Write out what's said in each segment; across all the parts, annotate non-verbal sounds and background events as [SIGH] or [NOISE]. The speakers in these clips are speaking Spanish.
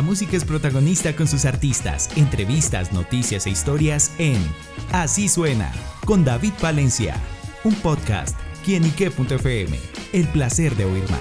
La música es protagonista con sus artistas, entrevistas, noticias e historias en Así suena con David Valencia, un podcast quienique.fm. El placer de oír más.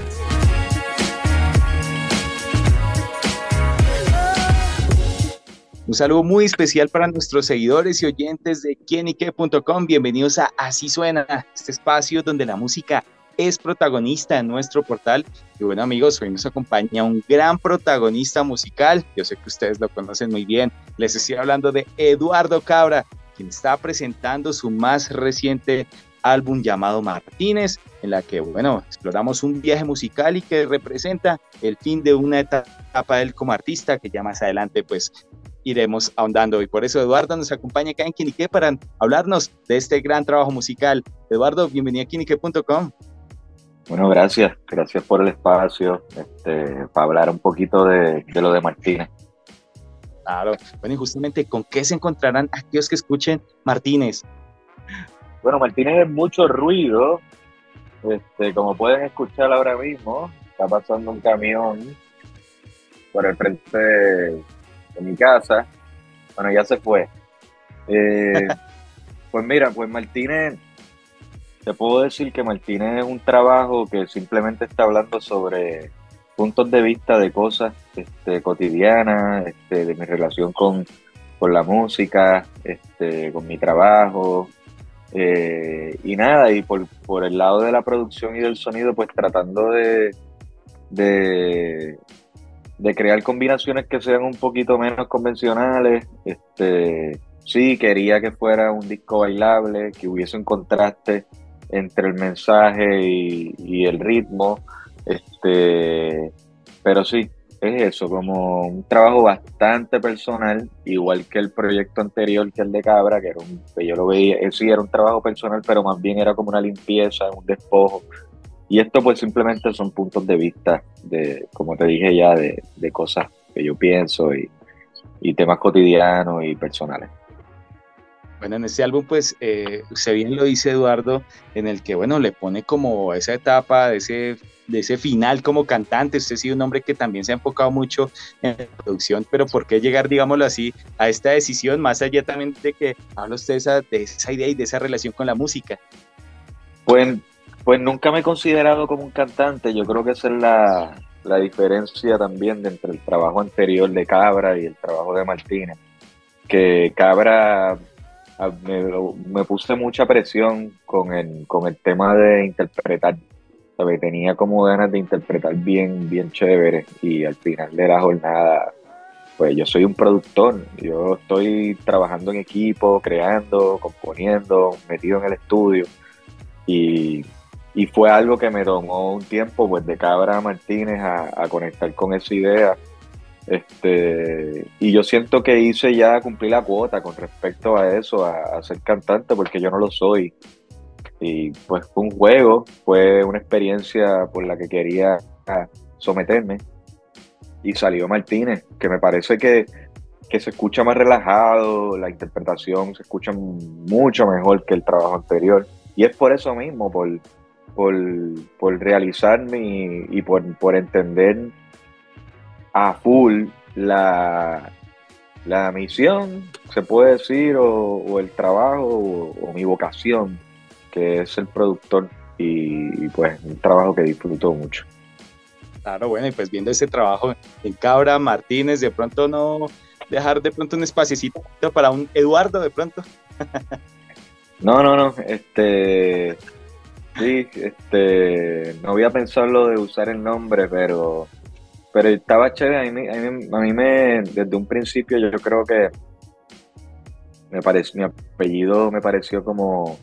Un saludo muy especial para nuestros seguidores y oyentes de quienique.com. Bienvenidos a Así suena, este espacio donde la música es protagonista en nuestro portal. Y bueno amigos, hoy nos acompaña un gran protagonista musical, yo sé que ustedes lo conocen muy bien, les estoy hablando de Eduardo Cabra, quien está presentando su más reciente álbum llamado Martínez, en la que, bueno, exploramos un viaje musical y que representa el fin de una etapa de él como artista, que ya más adelante, pues, iremos ahondando. Y por eso Eduardo nos acompaña acá en Kinique para hablarnos de este gran trabajo musical. Eduardo, bienvenido a Kinique.com. Bueno, gracias, gracias por el espacio este, para hablar un poquito de, lo de Martínez. Claro, bueno, y justamente, ¿con qué se encontrarán aquellos que escuchen Martínez? Bueno, Martínez es mucho ruido, este, como pueden escuchar ahora mismo, está pasando un camión por el frente de, mi casa. Bueno, ya se fue. Eh, [LAUGHS] pues mira, pues Martínez te puedo decir que Martínez es un trabajo que simplemente está hablando sobre puntos de vista de cosas este, cotidianas, este, de mi relación con, la música, este, con mi trabajo. Eh, y nada, y por, el lado de la producción y del sonido, pues tratando de, de, crear combinaciones que sean un poquito menos convencionales. Este, sí, quería que fuera un disco bailable, que hubiese un contraste entre el mensaje y, el ritmo. Este, pero sí, es eso, como un trabajo bastante personal, igual que el proyecto anterior que el de Cabra, que era un, que yo lo veía, sí era un trabajo personal, pero más bien era como una limpieza, un despojo. Y esto pues simplemente son puntos de vista de, como te dije ya, de, de cosas que yo pienso y, y temas cotidianos y personales. Bueno, en este álbum, pues, eh, bien lo dice Eduardo, en el que, bueno, le pone como esa etapa de ese, de ese final como cantante. Usted ha sido un hombre que también se ha enfocado mucho en la producción, pero ¿por qué llegar, digámoslo así, a esta decisión, más allá también de que habla usted esa, de esa idea y de esa relación con la música? Pues, pues nunca me he considerado como un cantante. Yo creo que esa es la, la diferencia también entre el trabajo anterior de Cabra y el trabajo de Martínez. Que Cabra me, puse mucha presión con el, con el tema de interpretar. Tenía como ganas de interpretar bien, bien chévere y al final de la jornada, pues yo soy un productor, yo estoy trabajando en equipo, creando, componiendo, metido en el estudio y, fue algo que me tomó un tiempo, pues de Cabra Martínez a conectar con esa idea este, y yo siento que hice ya cumplir la cuota con respecto a eso, a, ser cantante, porque yo no lo soy. Y pues fue un juego, fue una experiencia por la que quería someterme. Y salió Martínez, que me parece que, se escucha más relajado, la interpretación se escucha mucho mejor que el trabajo anterior. Y es por eso mismo, por, por, por realizarme y, por, por entender a full la, la misión, se puede decir, o, el trabajo o, mi vocación, que es el productor y, pues un trabajo que disfruto mucho. Claro, bueno, y pues viendo ese trabajo en Cabra, Martínez, de pronto no dejar de pronto un espacio para un Eduardo de pronto. [LAUGHS] no, no, no, este, sí, este, no había pensado lo de usar el nombre, pero pero estaba chévere, a mí, a mí, me, desde un principio yo creo que me pareció, mi apellido me pareció como,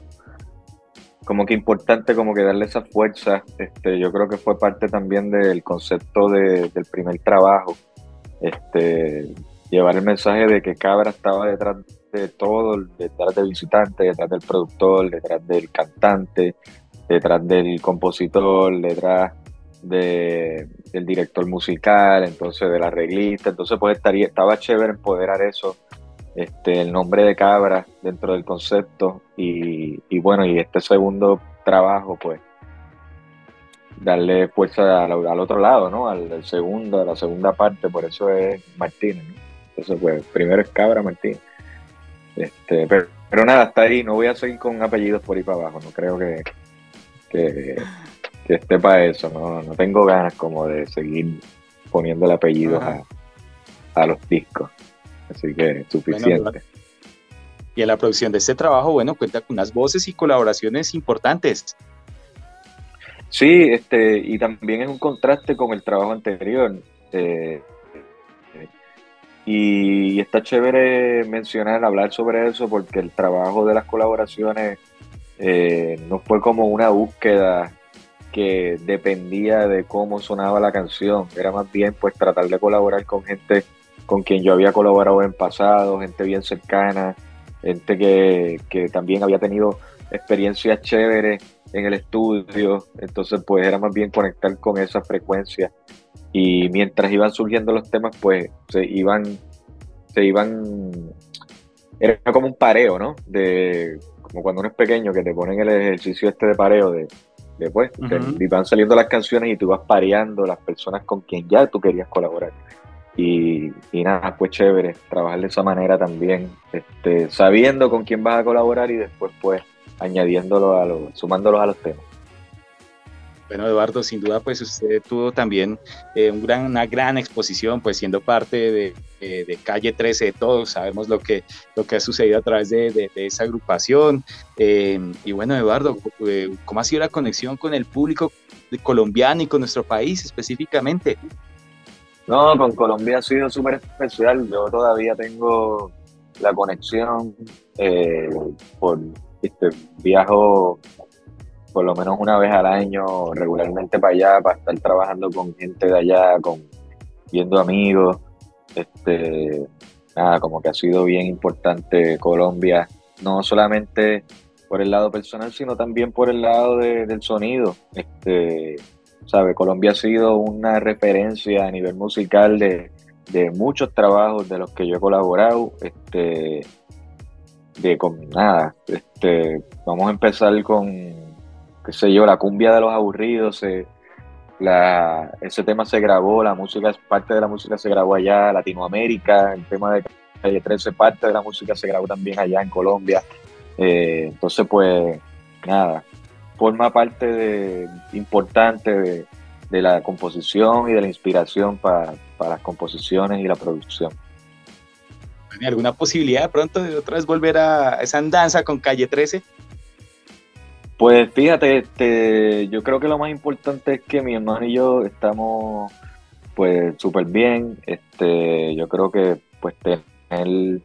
como que importante como que darle esa fuerza. Este, yo creo que fue parte también del concepto del primer trabajo. Este, llevar el mensaje de que Cabra estaba detrás de todo, detrás del visitante, detrás del productor, detrás del cantante, detrás del compositor, detrás de, del director musical, entonces del arreglista, entonces pues estaría, estaba chévere empoderar eso, este, el nombre de Cabra dentro del concepto y, bueno, y este segundo trabajo pues darle fuerza al, otro lado, ¿no? Al, segundo, a la segunda parte, por eso es Martínez, ¿no? Entonces, pues, primero es Cabra Martínez. Este, pero, nada, hasta ahí, no voy a seguir con apellidos por ahí para abajo, no creo que, que, esté para eso, ¿no? No tengo ganas como de seguir poniendo el apellido a, a, los discos. Así que suficiente. y en la producción de este trabajo, bueno, cuenta con unas voces y colaboraciones importantes. Sí, este, y también es un contraste con el trabajo anterior. Eh, y, está chévere mencionar, hablar sobre eso, porque el trabajo de las colaboraciones eh, no fue como una búsqueda que dependía de cómo sonaba la canción, era más bien pues tratar de colaborar con gente con quien yo había colaborado en pasado, gente bien cercana, gente que, que también había tenido experiencias chéveres en el estudio, entonces pues era más bien conectar con esa frecuencia. Y mientras iban surgiendo los temas pues se iban, se iban, era como un pareo, ¿no? De, como cuando uno es pequeño que te ponen el ejercicio este de pareo de, después y van saliendo las canciones y tú vas pareando las personas con quien ya tú querías colaborar. Y, y, nada, pues chévere, trabajar de esa manera también, este, sabiendo con quién vas a colaborar y después pues añadiéndolo a los, sumándolos a los temas. Bueno, Eduardo, sin duda, pues usted tuvo también eh, gran, una gran exposición, pues siendo parte de, de, Calle 13 de todos, sabemos lo que, lo que ha sucedido a través de, esa agrupación. Eh, y bueno, Eduardo, eh, ¿cómo ha sido la conexión con el público colombiano y con nuestro país específicamente? No, con Colombia ha sido súper especial. Yo todavía tengo la conexión por este, viajo por lo menos una vez al año regularmente para allá, para estar trabajando con gente de allá, con viendo amigos. Este, nada, como que ha sido bien importante Colombia, no solamente por el lado personal, sino también por el lado del sonido. Este, sabe, Colombia ha sido una referencia a nivel musical de, de muchos trabajos de los que yo he colaborado. Este, de con nada. Este, vamos a empezar con, qué sé yo, la cumbia de los aburridos. ese tema se grabó, la música, parte de la música se grabó allá, Latinoamérica, el tema de Calle 13, parte de la música se grabó también allá en Colombia. Eh, entonces, pues, nada, forma parte importante de, de la composición y de la inspiración para, para las composiciones y la producción alguna posibilidad de pronto de otra vez volver a esa andanza con Calle 13? Pues fíjate, este, yo creo que lo más importante es que mi hermano y yo estamos pues súper bien. Este, yo creo que pues tener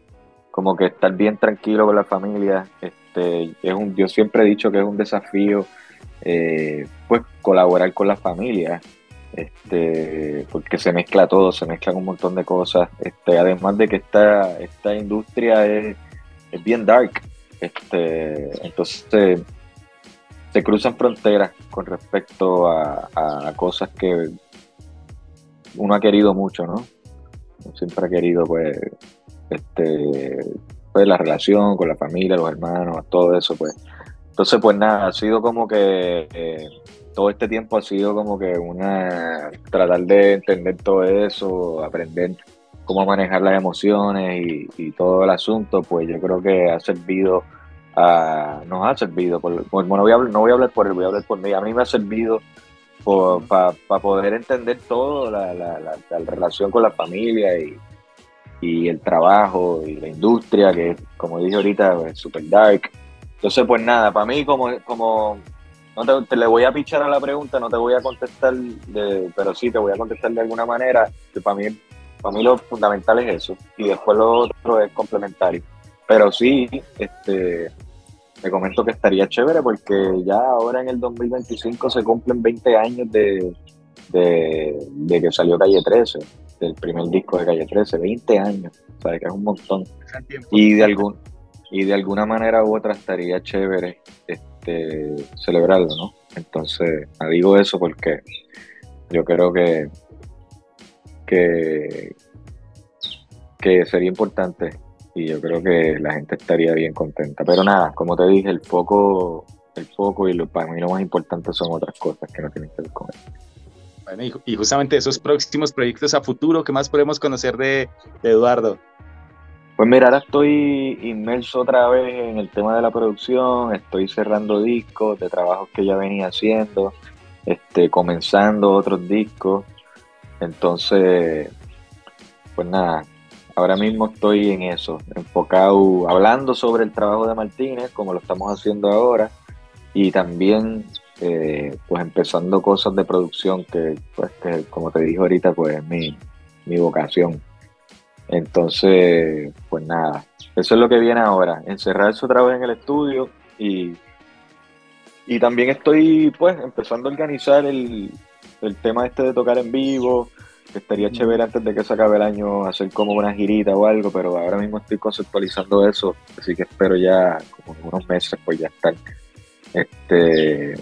como que estar bien tranquilo con la familia, este, es un, yo siempre he dicho que es un desafío eh, pues colaborar con la familia este, porque se mezcla todo, se mezclan un montón de cosas, este, además de que esta, esta industria es, bien dark, este, entonces se cruzan fronteras con respecto a, cosas que uno ha querido mucho, ¿no? Siempre ha querido, pues, este, pues la relación con la familia, los hermanos, todo eso, pues. Entonces, pues nada, ha sido como que eh, todo este tiempo ha sido como que una tratar de entender todo eso, aprender cómo manejar las emociones y, todo el asunto, pues yo creo que ha servido, a, nos ha servido, por, no, voy a, no voy a hablar por él, voy a hablar por mí, a mí me ha servido para poder entender todo, la, la, la, relación con la familia y, el trabajo y la industria, que como dije ahorita, es super dark. Entonces, pues nada, para mí como, como no te, le voy a pichar a la pregunta, no te voy a contestar, de, pero sí te voy a contestar de alguna manera, que para mí, para mí lo fundamental es eso, y después lo otro es complementario. Pero sí, este, te comento que estaría chévere porque ya ahora en el 2025 se cumplen 20 años de, de, que salió Calle 13, del primer disco de Calle 13, 20 años, o sea, que es un montón. Y de, algún, y de alguna manera u otra estaría chévere este, celebrarlo, ¿no? Entonces, digo eso porque yo creo que, que, que sería importante y yo creo que la gente estaría bien contenta. Pero nada, como te dije, el foco el foco y lo, para mí lo más importante son otras cosas que no tienen que ver con eso. Bueno, y, justamente esos próximos proyectos a futuro, ¿qué más podemos conocer de, Eduardo? Pues mira, ahora estoy inmerso otra vez en el tema de la producción, estoy cerrando discos de trabajos que ya venía haciendo, este, comenzando otros discos. Entonces, pues nada, ahora mismo estoy en eso, enfocado, hablando sobre el trabajo de Martínez, como lo estamos haciendo ahora, y también eh, pues empezando cosas de producción que, pues, que como te dije ahorita, pues es mi, mi vocación. Entonces, pues nada, eso es lo que viene ahora, encerrarse otra vez en el estudio y, y también estoy pues empezando a organizar el, el tema este de tocar en vivo, estaría chévere antes de que se acabe el año hacer como una girita o algo, pero ahora mismo estoy conceptualizando eso, así que espero ya como en unos meses pues ya estar este,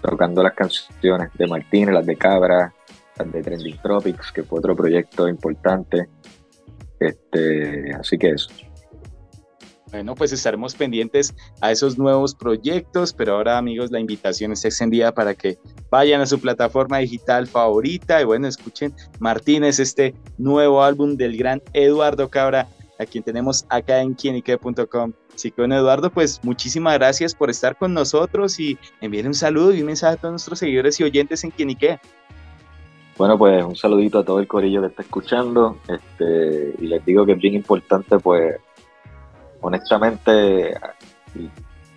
tocando las canciones de Martínez, las de Cabra, las de Trending Tropics, que fue otro proyecto importante. Este, así que eso. Bueno, pues estaremos pendientes a esos nuevos proyectos, pero ahora amigos, la invitación está extendida para que vayan a su plataforma digital favorita y bueno, escuchen Martínez, este nuevo álbum del gran Eduardo Cabra, a quien tenemos acá en quienique.com. Así que bueno, Eduardo, pues muchísimas gracias por estar con nosotros y envíen un saludo y un mensaje a todos nuestros seguidores y oyentes en Quienique. Bueno, pues un saludito a todo el corillo que está escuchando este, y les digo que es bien importante, pues, honestamente,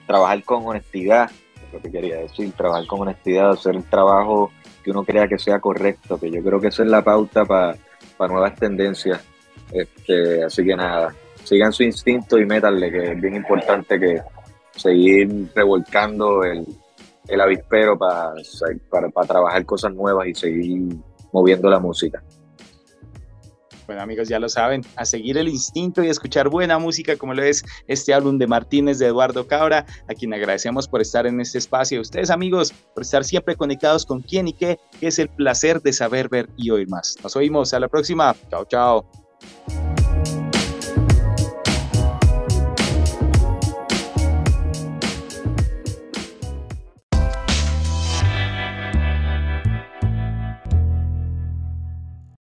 trabajar con honestidad, es lo que quería decir, trabajar con honestidad, hacer un trabajo que uno crea que sea correcto, que yo creo que esa es la pauta para nuevas tendencias este, así que nada, sigan su instinto y métanle, que es bien importante que seguir revolcando el, el avispero para, trabajar cosas nuevas y seguir moviendo la música. Bueno amigos, ya lo saben, a seguir el instinto y escuchar buena música como lo es este álbum de Martínez de Eduardo Cabra, a quien agradecemos por estar en este espacio. Ustedes amigos, por estar siempre conectados con quién y qué, que es el placer de saber, ver y oír más. Nos oímos, a la próxima. Chao, chao.